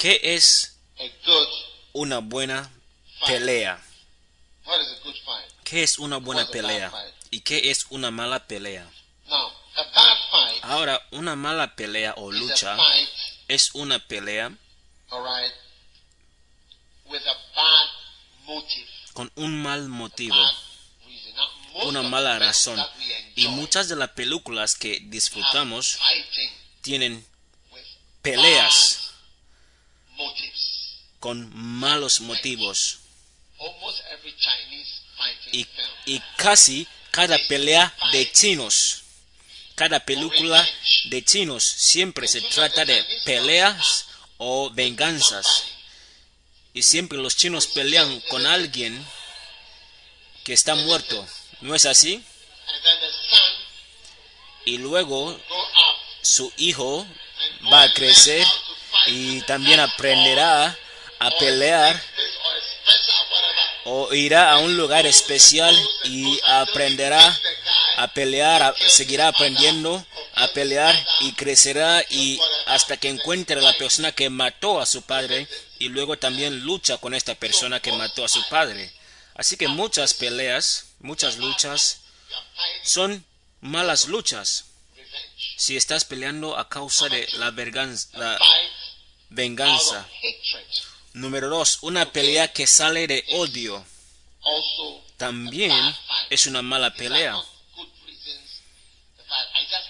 ¿Qué es una buena pelea? ¿Qué es una buena pelea? ¿Y qué es una mala pelea? Ahora, una mala pelea o lucha es una pelea con un mal motivo, una mala razón. Y muchas de las películas que disfrutamos tienen peleas. Con malos motivos. Y, casi cada pelea de chinos, cada película de chinos siempre se trata de peleas o venganzas. Y siempre los chinos pelean con alguien que está muerto. ¿No es así? Y luego su hijo va a crecer y también aprenderá a pelear o irá a un lugar especial y aprenderá a pelear, seguirá aprendiendo a pelear y crecerá y hasta que encuentre a la persona que mató a su padre y luego también lucha con esta persona que mató a su padre. Así que muchas peleas, muchas luchas son malas luchas. Si estás peleando a causa de la, la venganza. Número dos, una pelea que sale de odio. También es una mala pelea.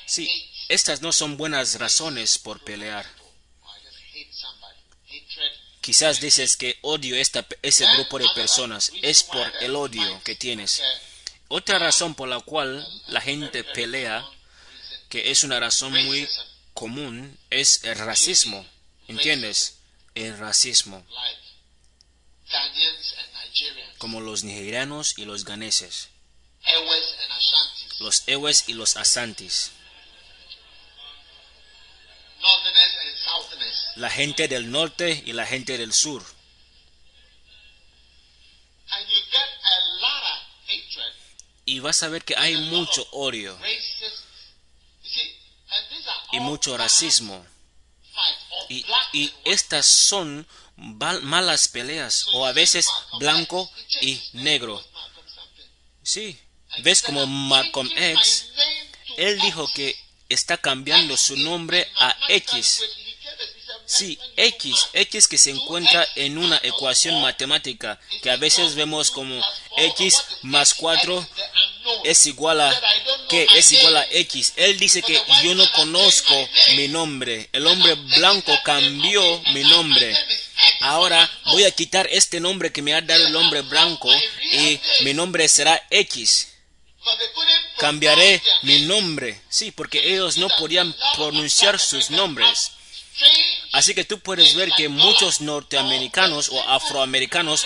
Sí, estas no son buenas razones por pelear. Quizás dices que odio esta, ese grupo de personas. Es por el odio que tienes. Otra razón por la cual la gente pelea, que es una razón muy común, es el racismo. ¿Entiendes? El racismo. Como los nigerianos y los ganeses. Los ewes y los asantis. La gente del norte y la gente del sur. Y vas a ver que hay mucho odio y mucho racismo. Y, estas son malas peleas o a veces blanco y negro. Sí, ves como Malcolm X, él dijo que está cambiando su nombre a X. Sí, X, X que se encuentra en una ecuación matemática que a veces vemos como X más 4 es igual a que es igual a X. Él dice que yo no conozco mi nombre. El hombre blanco cambió mi nombre. Ahora voy a quitar este nombre que me ha dado el hombre blanco y mi nombre será X. Cambiaré mi nombre. Sí, porque ellos no podían pronunciar sus nombres. Así que tú puedes ver que muchos norteamericanos o afroamericanos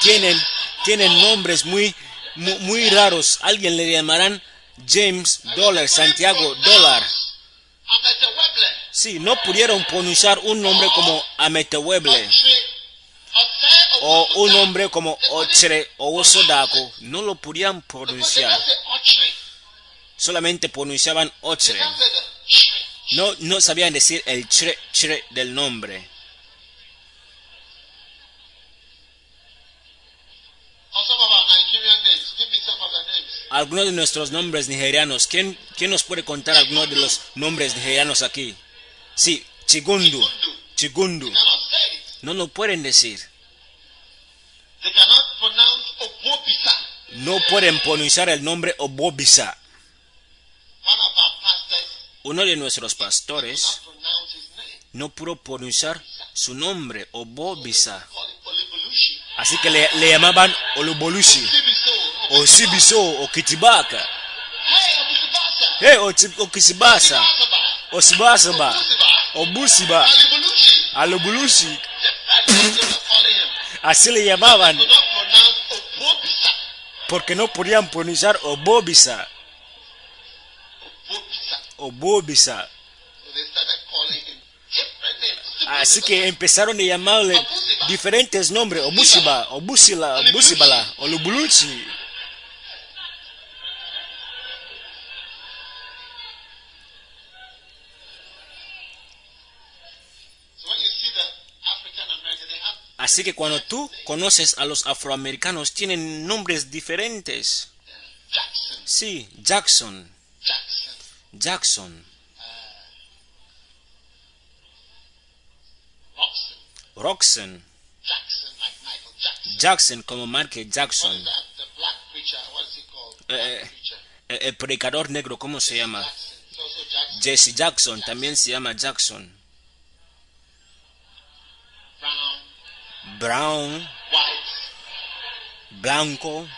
tienen, tienen nombres muy, muy, raros. Alguien le llamarán James Dollar, Santiago Dollar. Sí, no pudieron pronunciar un nombre como Ameteweble o un nombre como Ochre o Osodaco. No lo podían pronunciar. Solamente pronunciaban Ochre. No, no sabían decir el chre, chre del nombre. Algunos de nuestros nombres nigerianos. ¿Quién, ¿Quién nos puede contar algunos de los nombres nigerianos aquí? Sí, Chigundu. Chigundu. no lo pueden decir. No pueden pronunciar el nombre Obobisa. Uno de nuestros pastores no pudo pronunciar su nombre, Obobisa. Así que le, llamaban Olubolushi, o Sibiso, o Kitibaka, Hey, hey, o, Kisibasa, o Sibasaba, o Busiba. Alubulushi. Así le llamaban porque no podían pronunciar Obobisa, Him different names. Así que empezaron a llamarle diferentes nombres, Obusiba, Obusila, Obusibala, Olubuluchi. So when you see the African American, they have Así que cuando tú conoces a los afroamericanos, tienen nombres diferentes. Sí, Jackson, Jackson, Roxon, Jackson, like Michael Jackson. Jackson como Michael Jackson. Eh, eh. preacher. El, predicador negro, ¿cómo se llama? Jesse Jackson, también se llama Jackson. Brown, Brown, white, blanco.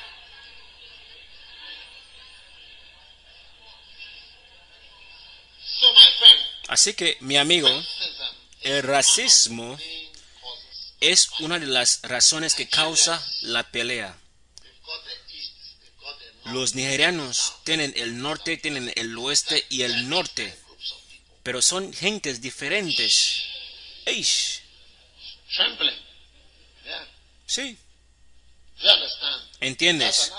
Así que, mi amigo, el racismo es una de las razones que causa la pelea. Los nigerianos tienen el norte, tienen el oeste y el norte, pero son gentes diferentes. Eish, sí, ¿entiendes?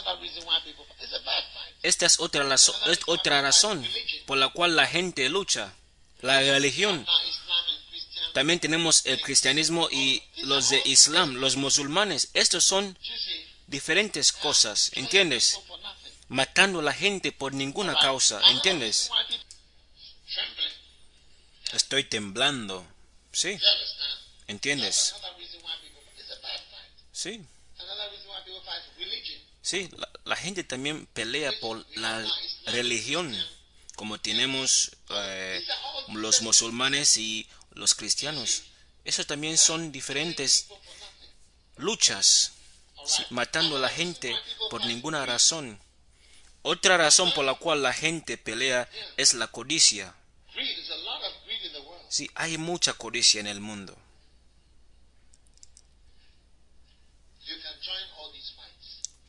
Esta es otra, es otra razón por la cual la gente lucha. La religión. También tenemos el cristianismo y los de Islam, los musulmanes. Estos son diferentes cosas, ¿entiendes? Matando a la gente por ninguna causa, ¿entiendes? Estoy temblando. Sí? ¿entiendes? Sí, sí. La, la gente también pelea por la religión, como tenemos eh, los musulmanes y los cristianos. Esos también son diferentes luchas, matando a la gente por ninguna razón. Otra razón por la cual la gente pelea es la codicia. Sí, hay mucha codicia en el mundo.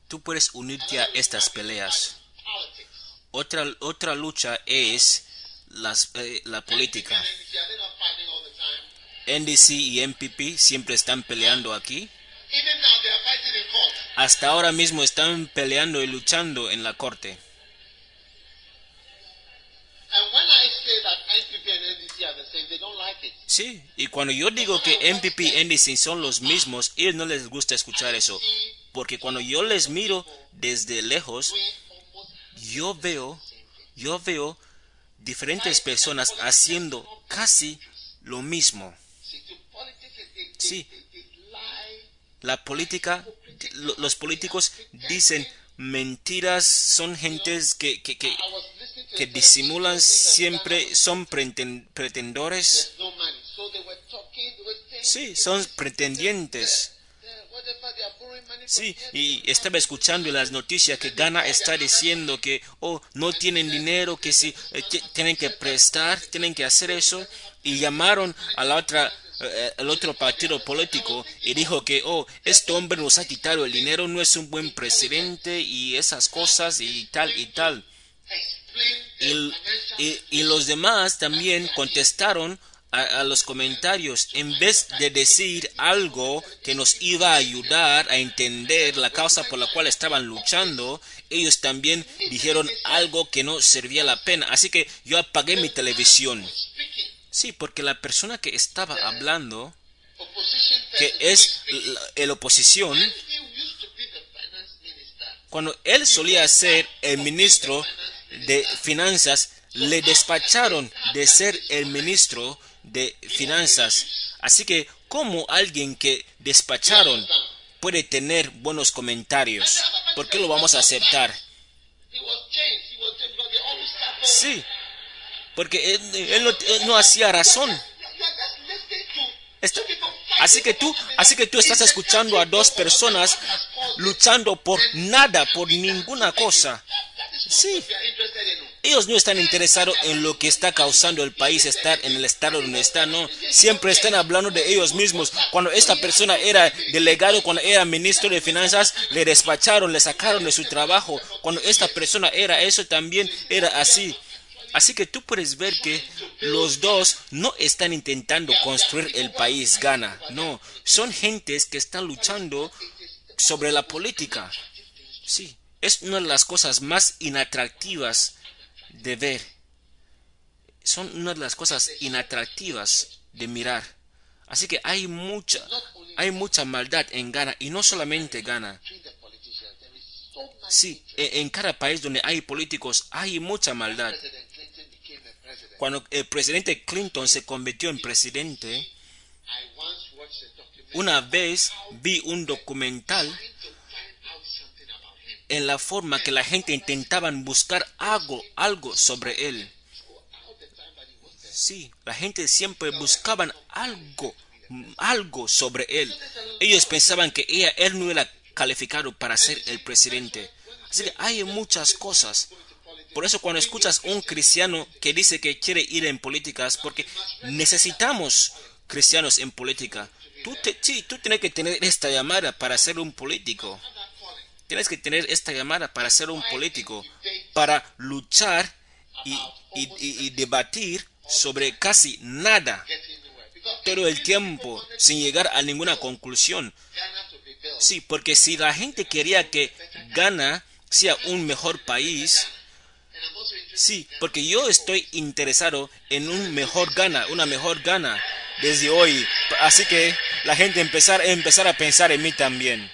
Tú puedes unirte a estas peleas. Otra, otra lucha es las, eh, la política. NDC, y MPP siempre están peleando aquí. Hasta ahora mismo están peleando y luchando en la corte. And when I say that NPP and NDC are the same, they don't like it. Sí, y cuando yo digo que MPP y NDC son los mismos, ellos no les gusta escuchar eso. Porque cuando yo les miro desde lejos, yo veo, yo veo diferentes personas haciendo casi lo mismo. Sí. La política, lo- los políticos dicen mentiras, son gentes que, que, que, que disimulan siempre, son preten- pretendores. Sí, son pretendientes. Sí, y estaba escuchando las noticias que Ghana está diciendo que, oh, no tienen dinero, que si eh, tienen que prestar, tienen que hacer eso, y llamaron a la otra, eh, otro partido político y dijo que, oh, este hombre nos ha quitado el dinero, no es un buen presidente y esas cosas y tal y tal. y- y los demás también contestaron a, los comentarios en vez de decir algo que nos iba a ayudar a entender la causa por la cual estaban luchando, ellos también dijeron algo que no servía la pena. Así que yo apagué mi televisión. Sí, porque la persona que estaba hablando, que es la- el oposición, cuando él solía ser el ministro de finanzas, le despacharon de ser el ministro de finanzas. Así que ¿Cómo alguien que despacharon puede tener buenos comentarios? ¿Por qué lo vamos a aceptar? Sí, porque él, no, hacía razón. Así que tú, así que tú estás escuchando a dos personas luchando por nada, por ninguna cosa. Sí, ellos no están interesados en lo que está causando el país estar en el estado donde está, no. Siempre están hablando de ellos mismos. Cuando esta persona era delegado, cuando era ministro de finanzas, le despacharon, le sacaron de su trabajo. Cuando esta persona era eso, también era así. Así que tú puedes ver que los dos no están intentando construir el país Ghana. No, son gentes que están luchando sobre la política. Sí, es una de las cosas más inatractivas de ver. Son una de las cosas inatractivas de mirar. Así que hay mucha, hay mucha maldad en Ghana y no solamente Ghana. Sí, e- en cada país donde hay políticos hay mucha maldad. Cuando el presidente Clinton se convirtió en presidente, una vez vi un documental en la forma que la gente intentaban buscar algo, algo sobre él. Sí, la gente siempre buscaban algo, algo sobre él. Ellos pensaban que ella, él no era calificado para ser el presidente. Así que hay muchas cosas. Por eso cuando escuchas un cristiano que dice que quiere ir en políticas, porque necesitamos cristianos en política. Tú, te- sí, tú tienes que tener esta llamada para ser un político. Tienes que tener esta llamada para ser un político, para luchar y, debatir sobre casi nada todo el tiempo sin llegar a ninguna conclusión. Sí, porque si la gente quería que Ghana sea un mejor país, sí, porque yo estoy interesado en un mejor Ghana, una mejor Ghana desde hoy. Así que la gente empezar, empezar a pensar en mí también.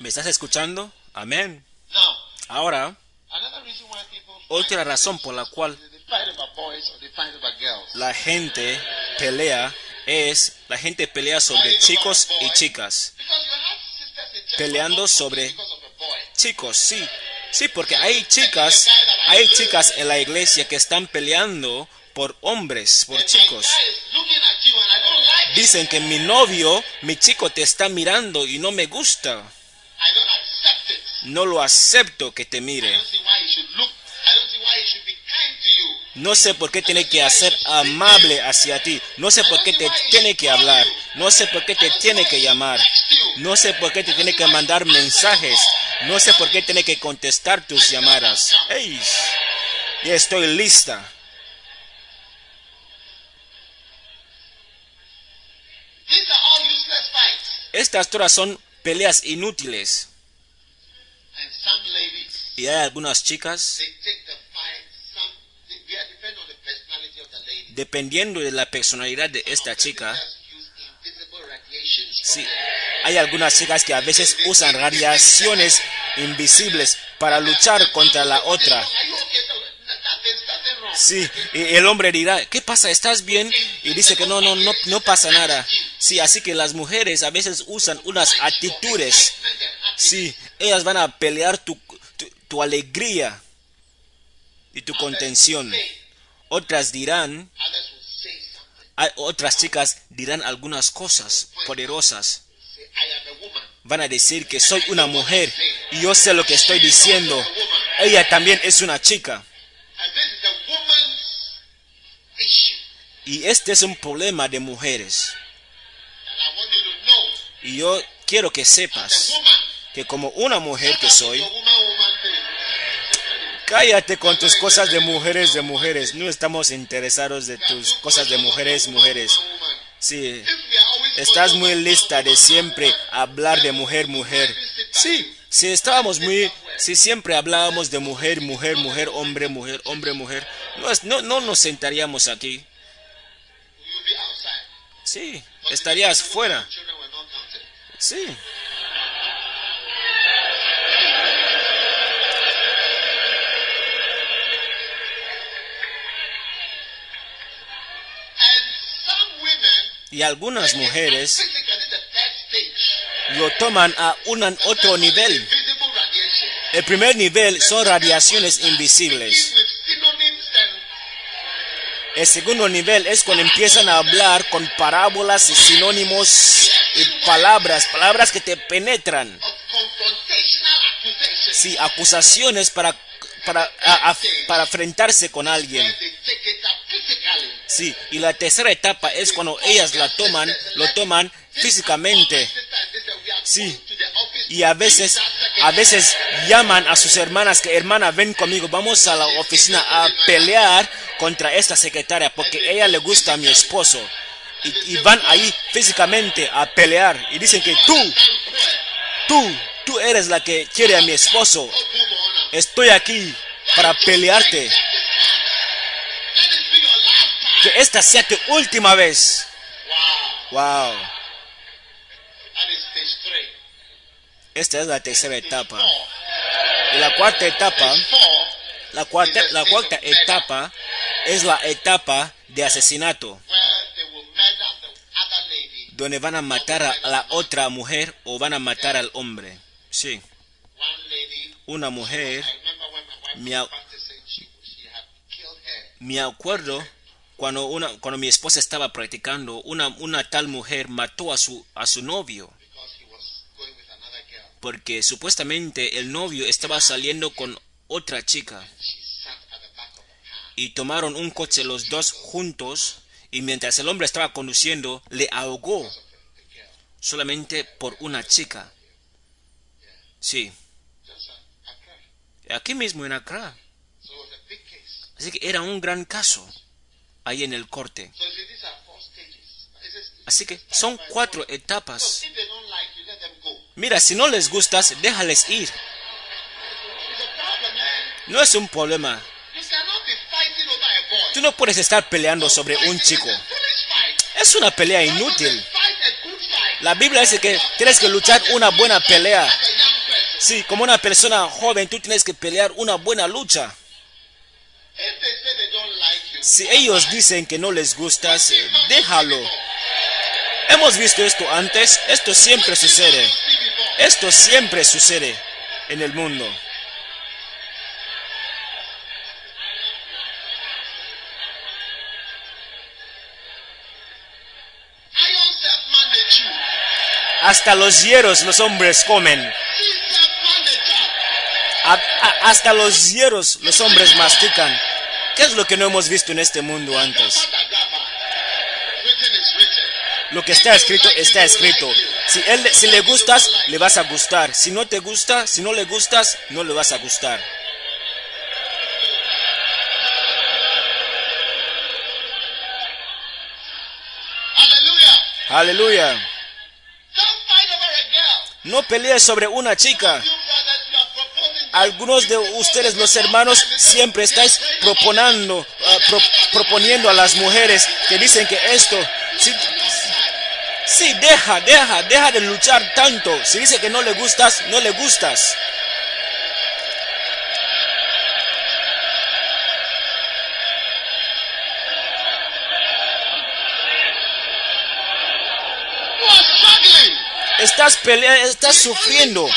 ¿Me estás escuchando? Amén. Ahora, otra razón por la cual la gente pelea es, la gente pelea sobre chicos y chicas. Peleando sobre-. Chicos, sí. Sí, porque hay chicas, hay chicas en la iglesia que están peleando por hombres, por chicos. Dicen que mi novio, mi chico te está mirando y no me gusta. No lo acepto que te mire. No sé por qué tiene que ser amable hacia ti. No sé por qué te tiene que hablar. No sé por qué te tiene que llamar. No sé por qué te tiene que mandar mensajes. No sé por qué tiene que contestar tus llamadas. ¡Ey! Ya estoy lista. Estas todas son peleas inútiles. Y hay algunas chicas, dependiendo de la personalidad de esta chica, sí, hay algunas chicas que a veces usan radiaciones invisibles para luchar contra la otra. Sí, y el hombre dirá, ¿qué pasa? ¿Estás bien? Y dice que no, no, no, no pasa nada. Sí, así que las mujeres a veces usan unas actitudes. Sí, ellas van a pelear tu, tu, tu alegría y tu contención. Otras dirán, otras chicas dirán algunas cosas poderosas. Van a decir que soy una mujer y yo sé lo que estoy diciendo. Ella también es una chica. Y este es un problema de mujeres. And I want you to know Y yo quiero que sepas que como una mujer que soy, cállate con tus cosas de mujeres, de mujeres. No estamos interesados de tus cosas de mujeres, mujeres. Sí, estás muy lista de siempre hablar de mujer, mujer. Sí, si estábamos muy, si siempre hablábamos de mujer, mujer, mujer, hombre, mujer, hombre, mujer, no, no, no nos sentaríamos aquí. Sí, estarías fuera. Sí. Y algunas mujeres lo toman a un otro nivel. El primer nivel son radiaciones invisibles. El segundo nivel es cuando empiezan a hablar con parábolas y sinónimos y palabras, palabras que te penetran. Sí, acusaciones para, para, a- a- para enfrentarse con alguien. Sí, y la tercera etapa es cuando ellas la toman, lo toman físicamente. Sí. Y a veces, a veces llaman a sus hermanas que hermana ven conmigo, vamos a la oficina a pelear contra esta secretaria porque ella le gusta a mi esposo. Y, van ahí físicamente a pelear y dicen que tú, tú, tú eres la que quiere a mi esposo. Estoy aquí para pelearte. Que esta sea tu última vez. Wow. Esta es la tercera etapa. Y la cuarta etapa, la cuarta, la cuarta etapa es la etapa de asesinato, donde van a matar a la otra mujer o van a matar al hombre. Sí, una mujer, Me, me acuerdo cuando, una, cuando mi esposa estaba practicando, una, una tal mujer mató a su, a su novio, porque supuestamente el novio estaba saliendo con otra chica. Y tomaron un coche los dos juntos y mientras el hombre estaba conduciendo le ahogó solamente por una chica. Sí, aquí mismo en Accra. Así que era un gran caso ahí en el corte. Así que son cuatro etapas. Mira, si no les gustas, déjales ir. No es un problema. Tú no puedes estar peleando sobre un chico. Es una pelea inútil. La Biblia dice que tienes que luchar una buena pelea. Sí, como una persona joven, tú tienes que pelear una buena lucha. Si ellos dicen que no les gustas, déjalo. Hemos visto esto antes, esto siempre sucede. Esto siempre sucede en el mundo. Hasta los hieros los hombres comen. A- a- hasta los hieros los hombres mastican. ¿Qué es lo que no hemos visto en este mundo antes? Lo que está escrito está escrito. Si, él, si le gustas, le vas a gustar. Si no te gusta, si no le gustas, no le vas a gustar. Aleluya. No pelees sobre una chica. Algunos de ustedes, los hermanos, siempre estáis proponiendo, ah, pro- proponiendo a las mujeres que dicen que esto. Sí, sí, deja, deja, deja de luchar tanto. Si dice que no le gustas, no le gustas. Estás peleando, estás sufriendo.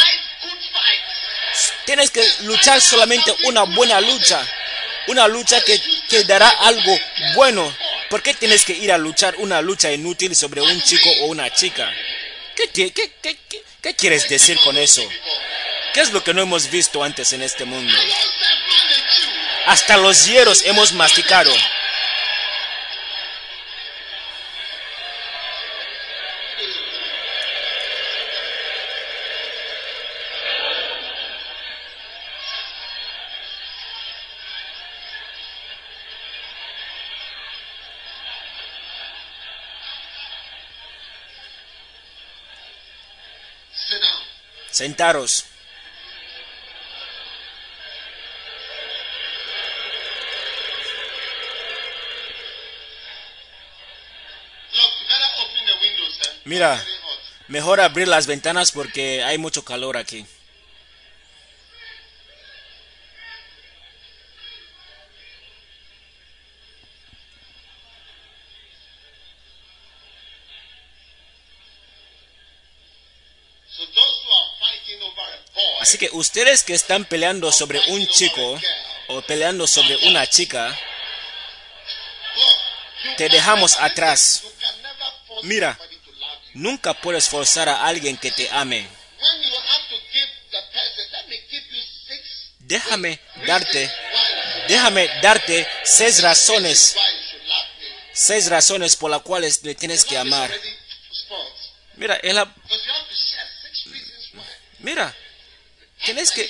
Tienes que luchar solamente una buena lucha. Una lucha que te dará algo bueno. ¿Por qué tienes que ir a luchar una lucha inútil sobre un chico o una chica? ¿Qué, qué- qué- qué- quieres decir con eso? ¿Qué es lo que no hemos visto antes en este mundo? Hasta los hieros hemos masticado. Sentaros. Mira. Mejor abrir las ventanas porque hay mucho calor aquí. Así que ustedes que están peleando sobre un chico o peleando sobre una chica, te dejamos atrás. Mira. Nunca puedes forzar a alguien que te ame. Déjame darte, déjame darte seis razones, seis razones por las cuales le tienes que amar. Mira, es la- Because you have to share six reasons why. mira, tienes que,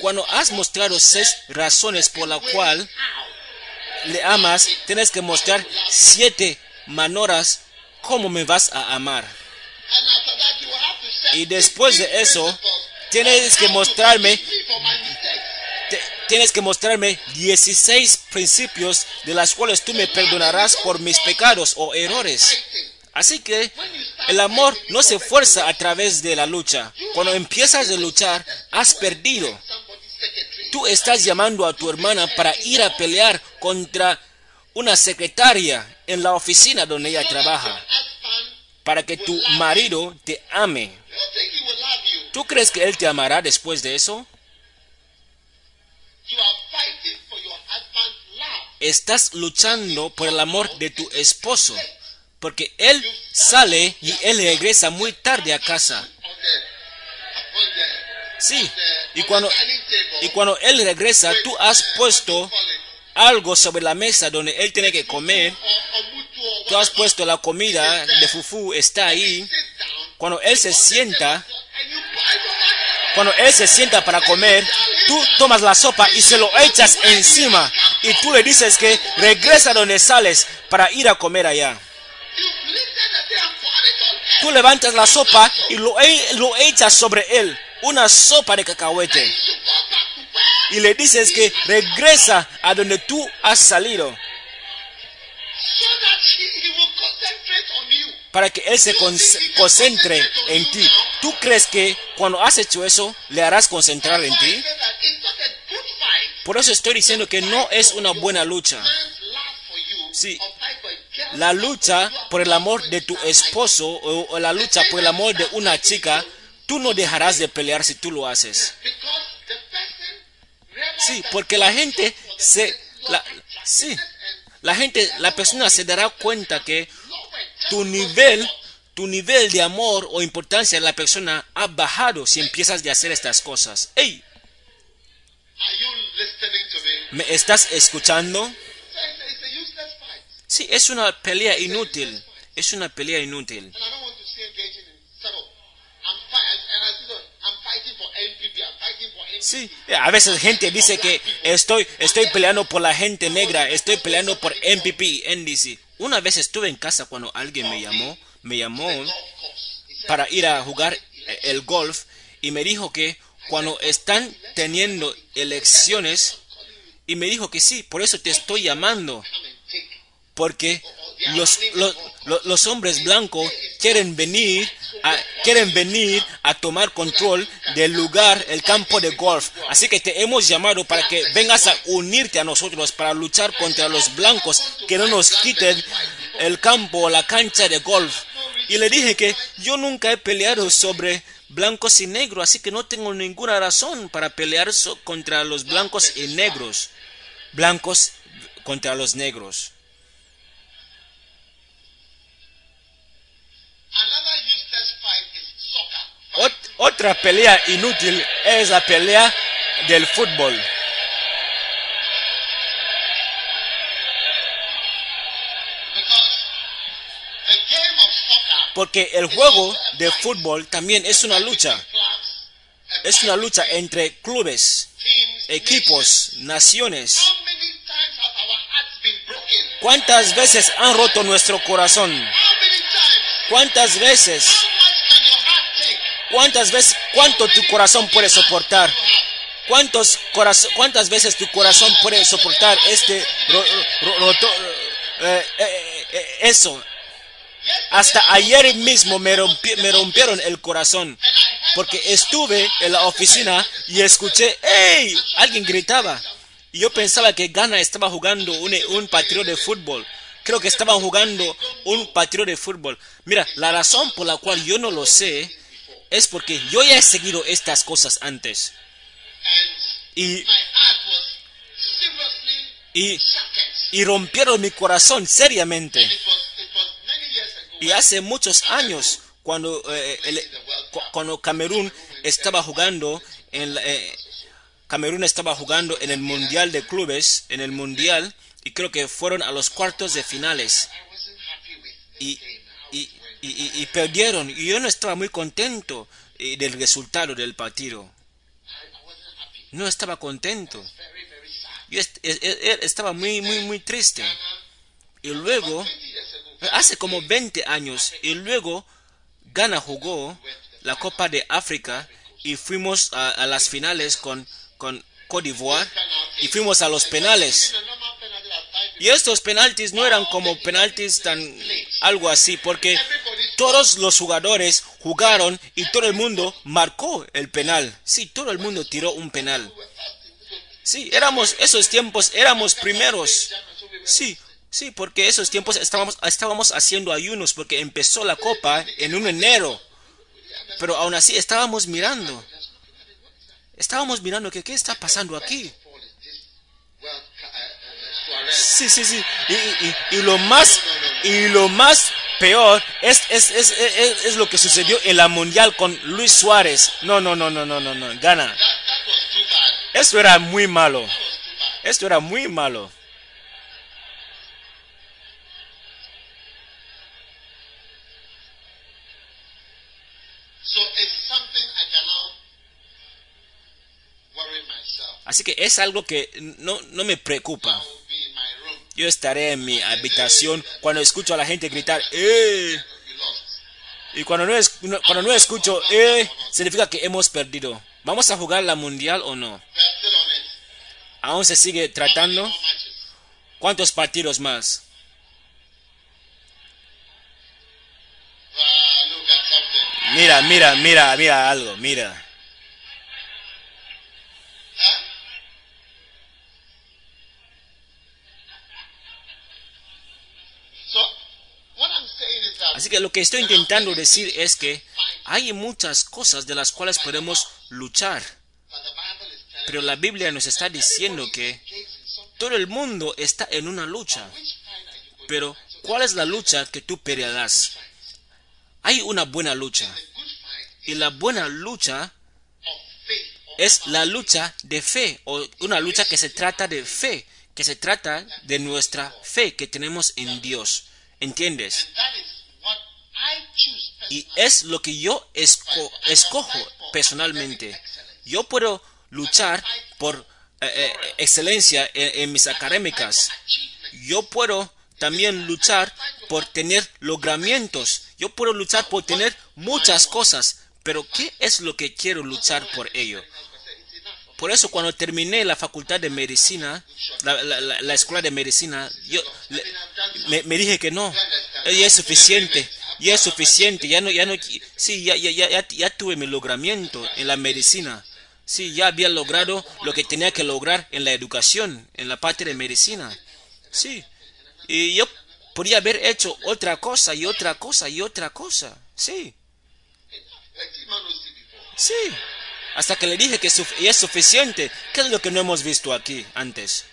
cuando has mostrado seis razones por la cual le amas, tienes que mostrar siete maneras cómo me vas a amar. Y después de 16 eso, tienes que mostrarme tienes que mostrarme 16 principios de las cuales tú me perdonarás por mis pecados o errores. Así que el amor no se fuerza a través de la lucha. Cuando empiezas a luchar, has perdido. Tú estás llamando a tu hermana para ir a pelear contra una secretaria en la oficina donde ella trabaja, para que tu marido te ame. ¿Tú crees que él te amará después de eso? Estás luchando por el amor de tu esposo, porque él sale y él regresa muy tarde a casa. Sí, y cuando, y cuando él regresa, tú has puesto algo sobre la mesa donde él tiene que comer. Tú has puesto la comida de fufu, está ahí. Cuando él se sienta, cuando él se sienta para comer, tú tomas la sopa y se lo echas encima. Y tú le dices que regresa donde sales para ir a comer allá. Tú levantas la sopa y lo, echas sobre él. Una sopa de cacahuete. Y le dices que regresa a donde tú has salido. Para que él se con- concentre en ti. ¿Tú crees que cuando has hecho eso le harás concentrar en ti? Por eso estoy diciendo que no es una buena lucha. Sí. La lucha por el amor de tu esposo o, la lucha por el amor de una chica, tú no dejarás de pelear si tú lo haces. Sí, porque la gente se... La, sí, la gente, la persona se dará cuenta que tu nivel, tu nivel de amor o importancia de la persona ha bajado si empiezas de hacer estas cosas. ¡Ey! ¿Me estás escuchando? Sí, es una pelea inútil. Es una pelea inútil. Sí, a veces gente dice que estoy, estoy peleando por la gente negra, estoy peleando por MPP y NDC. Una vez estuve en casa cuando alguien me llamó, me llamó para ir a jugar el golf y me dijo que cuando están teniendo elecciones y me dijo que sí, por eso te estoy llamando. Porque los, los, los- hombres blancos quieren venir a, quieren venir a tomar control del lugar, el campo de golf. Así que te hemos llamado para que vengas a unirte a nosotros para luchar contra los blancos que no nos quiten el campo o la cancha de golf. Y le dije que yo nunca he peleado sobre blancos y negros, así que no tengo ninguna razón para pelear contra los blancos y negros. Blancos contra los negros. Ot- otra pelea inútil es la pelea del fútbol. Porque el juego de fútbol también es una lucha. Es una lucha entre clubes, equipos, naciones. ¿Cuántas veces han roto nuestro corazón? ¿Cuántas veces? ¿Cuántas veces? ¿Cuánto tu corazón puede soportar? ¿Cuántos corazo- ¿Cuántas veces tu corazón puede soportar este ro- eh, eh, eh, eso? Hasta ayer mismo me, rompi- me rompieron el corazón porque estuve en la oficina y escuché, ¡Ey! Alguien gritaba. Y yo pensaba que Ghana estaba jugando un, un partido de fútbol. Creo que estaban jugando un partido de fútbol. Mira, la razón por la cual yo no lo sé es porque yo ya he seguido estas cosas antes. Y, y, rompieron mi corazón seriamente. Y hace muchos años, cuando, eh, cuando Camerún estaba jugando en la- eh, Camerún estaba jugando en el Mundial de Clubes, en el Mundial, y creo que fueron a los cuartos de finales. Y, y, y- y- perdieron, y yo no estaba muy contento eh, del resultado del partido. No estaba contento. Yo est- eh, eh, estaba muy, muy, muy triste. Y luego, 20 years ago, hace como 20 años, y luego Ghana jugó la Copa de África y fuimos a, a las finales con, con Côte d'Ivoire y fuimos a los penales. Y estos penaltis no eran como penaltis tan algo así, porque todos los jugadores jugaron y todo el mundo marcó el penal. Sí, todo el mundo tiró un penal. Sí, éramos, esos tiempos éramos primeros. Sí, sí, porque esos tiempos estábamos, estábamos haciendo ayunos porque empezó la copa en un enero. Pero aún así estábamos mirando. Estábamos mirando que qué está pasando aquí. Sí, sí, sí. Y, y- y lo más y lo más peor es, es, es, es, lo que sucedió en la mundial con Luis Suárez. No, no, no, no, no, no, no. Gana. Esto era muy malo. Esto era muy malo. Así que es algo que no, no me preocupa. Yo estaré en mi habitación cuando escucho a la gente gritar, ¡eh! Y cuando no, es, cuando no escucho, ¡eh! Significa que hemos perdido. ¿Vamos a jugar la mundial o no? ¿Aún se sigue tratando? ¿Cuántos partidos más? Mira, mira, mira, mira algo, mira. Así que lo que estoy intentando decir es que hay muchas cosas de las cuales podemos luchar, pero la Biblia nos está diciendo que todo el mundo está en una lucha. Pero, ¿cuál es la lucha que tú pelearás? Hay una buena lucha. Y la buena lucha es la lucha de fe, o una lucha que se trata de fe, que se trata de nuestra fe que tenemos en Dios. ¿Entiendes? Y es lo que yo esco- escojo personalmente. Yo puedo luchar por eh, eh, excelencia en, en mis académicas. Yo puedo también luchar por tener logramientos. Yo puedo luchar por tener muchas cosas. Pero ¿qué es lo que quiero luchar por ello? Por eso cuando terminé la facultad de medicina, la, la- la- la escuela de medicina, yo le- me, me dije que no, ya es suficiente, ya es suficiente, ya no, ya no, sí, ya, ya, ya, ya, tuve mi logramiento en la medicina, sí, ya había logrado lo que tenía que lograr en la educación, en la parte de medicina, sí, y yo podía haber hecho otra cosa y otra cosa y otra cosa, sí, sí, hasta que le dije que es suficiente, ¿qué es lo que no hemos visto aquí antes?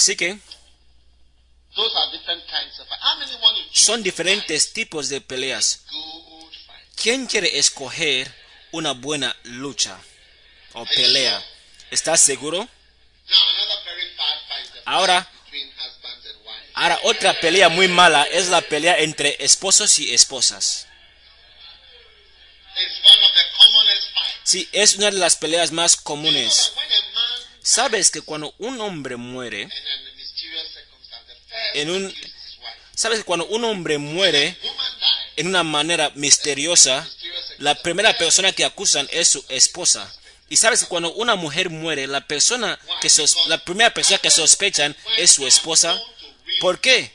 To choose son diferentes tipos de peleas. ¿Quién quiere escoger una buena lucha o pelea? ¿Estás seguro? Ahora-. Ahora, otra pelea muy mala es la pelea entre esposos y esposas. Sí, es una de las peleas más comunes. ¿Sabes que cuando un hombre muere, En un- sabes que cuando un hombre muere en una manera misteriosa, la primera persona que acusan es su esposa. Y sabes que cuando una mujer muere, la persona que sos- la primera persona que sospechan es su esposa. ¿Por qué?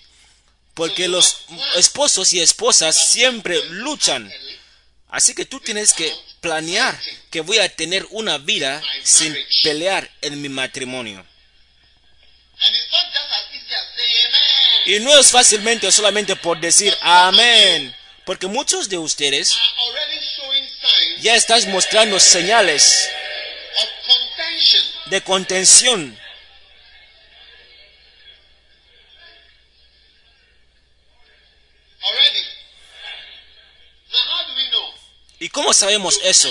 Porque los esposos y esposas siempre luchan. Así que tú tienes que planear que voy a tener una vida sin pelear en mi matrimonio. Y no es fácilmente solamente por decir amén, porque muchos de ustedes ya estás mostrando señales de contención. ¿Y cómo sabemos eso?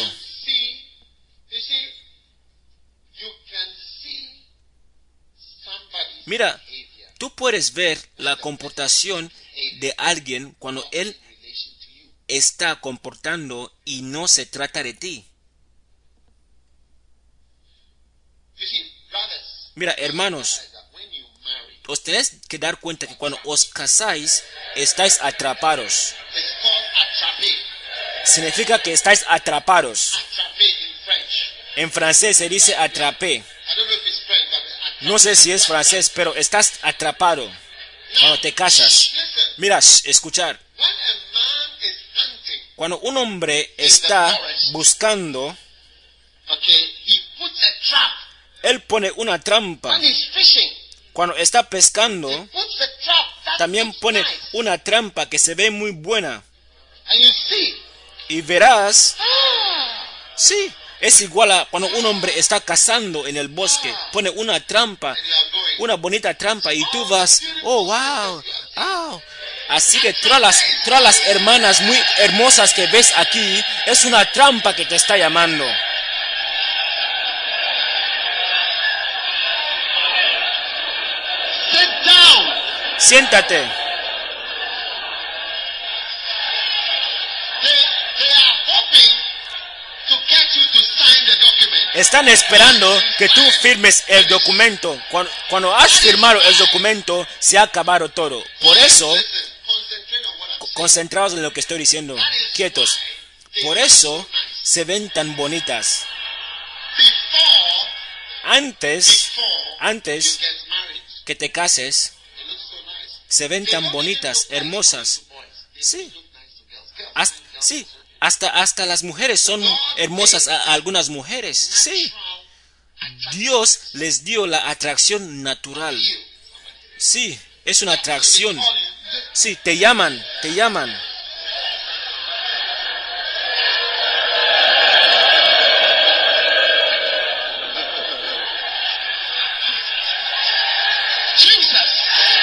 Mira, tú puedes ver la comportación de alguien cuando él está comportando y no se trata de ti. Mira, hermanos, os tenés que dar cuenta que cuando os casáis estáis atrapados. Significa que estáis atrapados. En francés se dice atrapé. No sé si es francés, pero estás atrapado cuando te casas. Mira, escuchar. when a man is hunting, Cuando un hombre está buscando, él pone una trampa. Cuando está pescando, también pone una trampa que se ve muy buena. Y verás, sí, es igual a cuando un hombre está cazando en el bosque, pone una trampa, una bonita trampa y tú vas, oh, wow, wow. Así que todas las, todas las hermanas muy hermosas que ves aquí, es una trampa que te está llamando. Siéntate. Están esperando que tú firmes el documento. Cuando, has firmado el documento, se ha acabado todo. Por eso, concentrados en lo que estoy diciendo, quietos. Por eso se ven tan bonitas. Antes, antes que te cases, se ven tan bonitas, hermosas. Sí. sí, hasta, hasta las mujeres son hermosas a, a algunas mujeres. Sí, Dios les dio la atracción natural. Sí, es una atracción. Sí, te llaman, te llaman.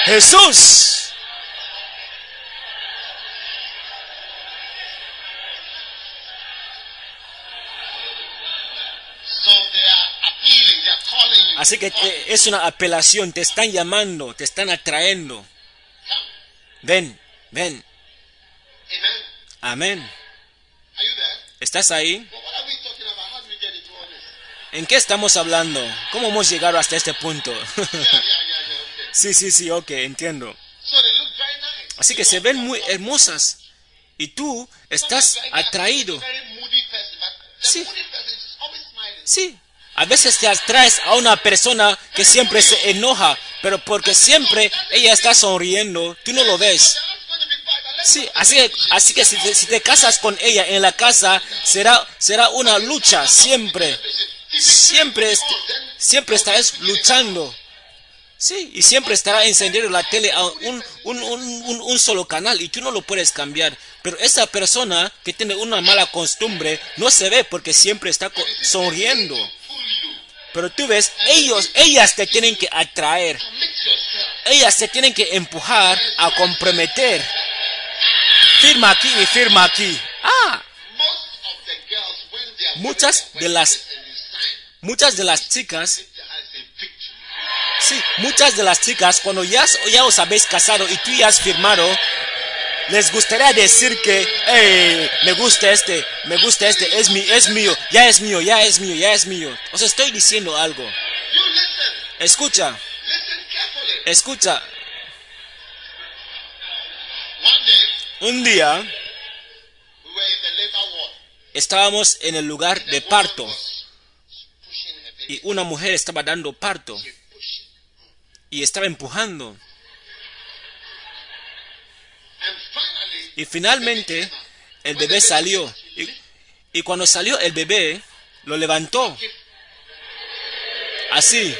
Jesús. Así que eh, es una apelación, te están llamando, te están atrayendo. Ven, ven. Amén. ¿Estás ahí? ¿En qué estamos hablando? ¿Cómo hemos llegado hasta este punto? Sí, sí, sí, ok, entiendo. Así que se ven muy hermosas. Y tú estás atraído. Sí. Sí. A veces te atraes a una persona que siempre se enoja, pero porque siempre ella está sonriendo, tú no lo ves. Sí, así así que si, te, casas con ella en la casa, será, será una lucha siempre. Siempre, siempre estarás luchando. Sí, y siempre estará encendiendo la tele a un, un, solo canal y tú no lo puedes cambiar. Pero esa persona que tiene una mala costumbre no se ve porque siempre está sonriendo. Pero tú ves, ellos, ellas te tienen que atraer. Ellas te tienen que empujar a comprometer. Firma aquí y firma aquí. Ah, Muchas de las- muchas de las chicas, sí, muchas de las chicas, cuando ya, ya os habéis casado y tú ya has firmado, les gustaría decir que, hey, me gusta este, me gusta este, es, mi, es mío, ya es mío, ya es mío, ya es mío. Os estoy diciendo algo. Escucha, escucha. Un día estábamos en el lugar de parto y una mujer estaba dando parto y estaba empujando. Y finalmente el bebé salió Y, cuando salió el bebé, lo levantó. Así.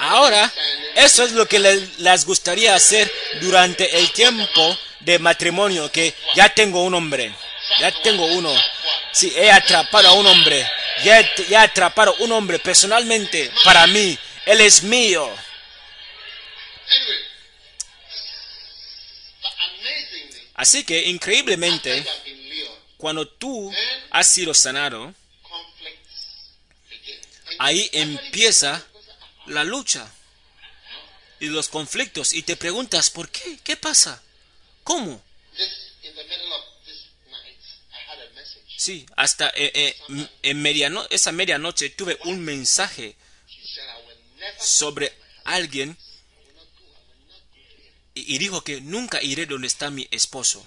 Ahora, eso es lo que le- les gustaría hacer durante el tiempo de matrimonio, que ya tengo un hombre, ya tengo uno. Sí, he atrapado a un hombre, ya ya he atrapado a un hombre personalmente para mí, él es mío. Así que, increíblemente, cuando tú has sido sanado, ahí empieza la lucha y los conflictos y te preguntas, ¿por qué? ¿Qué pasa? ¿Cómo? Sí, hasta eh, eh, en mediano- esa medianoche tuve un mensaje sobre alguien y, dijo que nunca iré donde está mi esposo.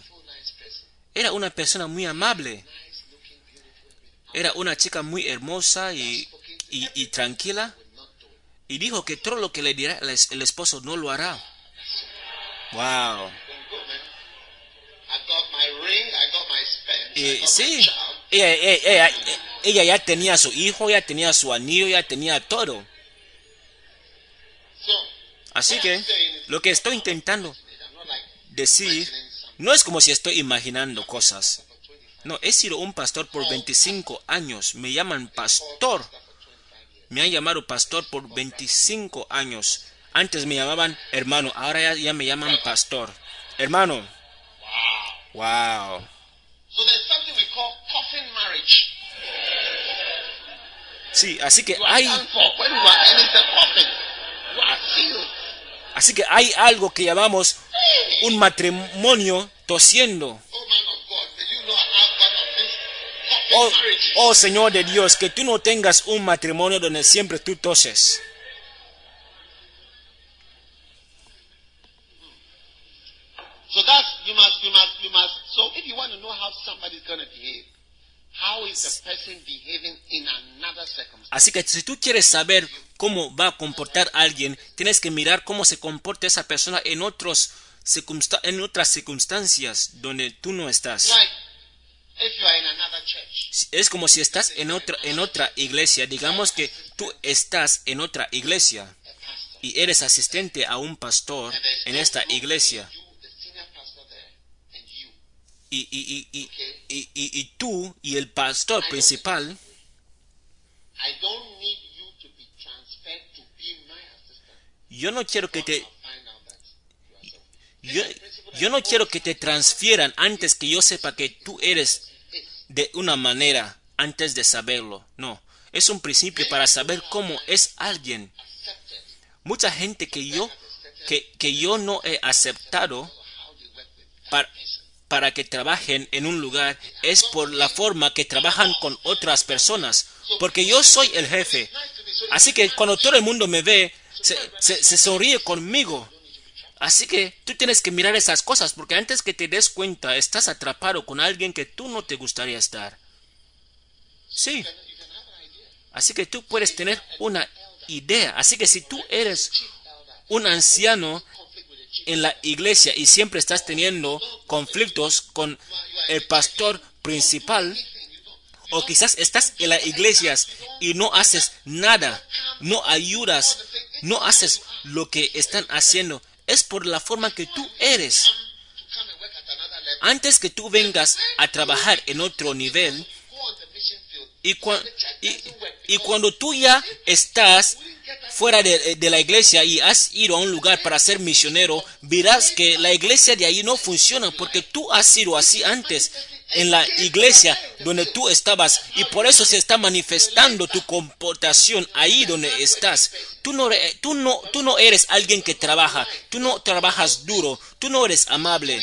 Era una persona muy amable, era una chica muy hermosa y, y- y tranquila. Y dijo que todo lo que le dirá el, es- el esposo no lo hará. Wow. My sí, child. ella, ella- ella- ella ya tenía su hijo, ya tenía su anillo, ya tenía todo. Así que lo que estoy intentando decir no es como si estoy imaginando cosas. for 25 No, he sido un pastor por 25 años. Me llaman pastor. for 25 years. Me han llamado pastor por 25 años. Antes me llamaban hermano, ahora ya, ya me llaman pastor. Hermano. Wow. Wow. So there's something we call coffin marriage. Sí, así que hay, así que hay algo que llamamos un matrimonio tosiendo. Oh Oh, Señor de Dios, que tú no tengas un matrimonio donde siempre tú toses. So that's you must you must you must so if you want to know how somebody's gonna behave, Así que si tú quieres saber cómo va a comportar alguien, tienes que mirar cómo se comporta esa persona en, otros circunsta- en otras circunstancias donde tú no estás. Es como si estás en otra, en otra iglesia. Digamos que tú estás en otra iglesia y eres asistente a un pastor en esta iglesia. you, the senior pastor there, and you. Y, y, y, y, y, y- tú y el pastor principal, I don't need you to be transferred to be my assistant. yo no quiero que te, yo, yo no quiero que te transfieran antes que yo sepa que tú eres de una manera antes de saberlo. No, es un principio para saber cómo es alguien. Mucha gente que yo que, que yo no he aceptado para, para que trabajen en un lugar es por la forma que trabajan con otras personas. Porque yo soy el jefe. Así que cuando todo el mundo me ve, se, sonríe conmigo. Así que tú tienes que mirar esas cosas porque antes que te des cuenta estás atrapado con alguien que tú no te gustaría estar. Sí. Así que tú puedes tener una idea. Así que si tú eres un anciano en la iglesia y siempre estás teniendo conflictos con el pastor principal, o quizás estás en las iglesias y no haces nada, no ayudas, no haces lo que están haciendo, es por la forma que tú eres. Antes que tú vengas a trabajar en otro nivel, y, y- cuando tú ya estás fuera de, de la iglesia y has ido a un lugar para ser misionero, verás que la iglesia de ahí no funciona porque tú has sido así antes en la iglesia donde tú estabas y por eso se está manifestando tu comportación ahí donde estás. Tú no, tú no, tú no eres alguien que trabaja, tú no trabajas duro, tú no eres amable.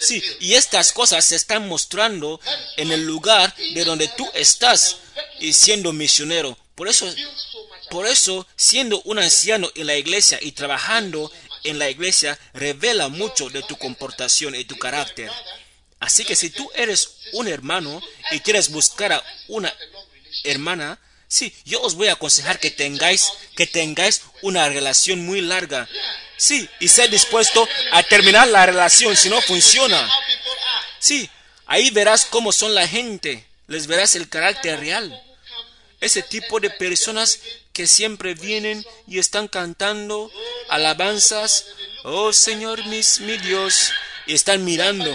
Sí, y estas cosas se están mostrando en el lugar de donde tú estás y siendo misionero. Por eso por eso, siendo un anciano en la iglesia y trabajando en la iglesia, revela mucho de tu comportación y tu carácter. Así que si tú eres un hermano y quieres buscar a una hermana, sí, yo os voy a aconsejar que tengáis, que tengáis una relación muy larga. Sí, y ser dispuesto a terminar la relación si no funciona. Sí, ahí verás cómo son la gente, les verás el carácter real. Ese tipo de personas que siempre vienen y están cantando alabanzas, oh Señor mis, mi Dios, y están mirando,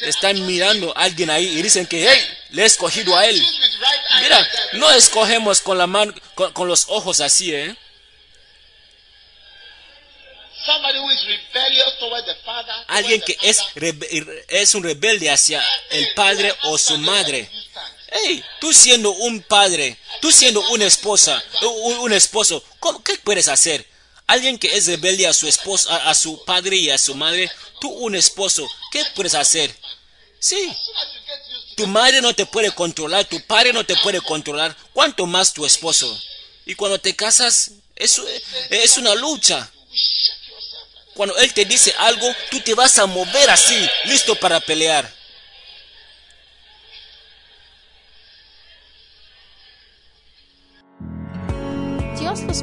están mirando a alguien ahí y dicen que, hey, le he escogido a él. Mira, no escogemos con la mano, con, con los ojos así, ¿eh? Alguien que es, es un rebelde hacia el padre o su madre. Hey, tú siendo un padre, tú siendo una esposa, un, un esposo, ¿cómo- ¿qué puedes hacer? Alguien que es rebelde a su esposo, a, su padre y a su madre, tú un esposo, ¿qué puedes hacer? Sí, tu madre no te puede controlar, tu padre no te puede controlar, cuanto más tu esposo. Y cuando te casas, eso es una lucha. Cuando él te dice algo, tú te vas a mover así, listo para pelear. Dios los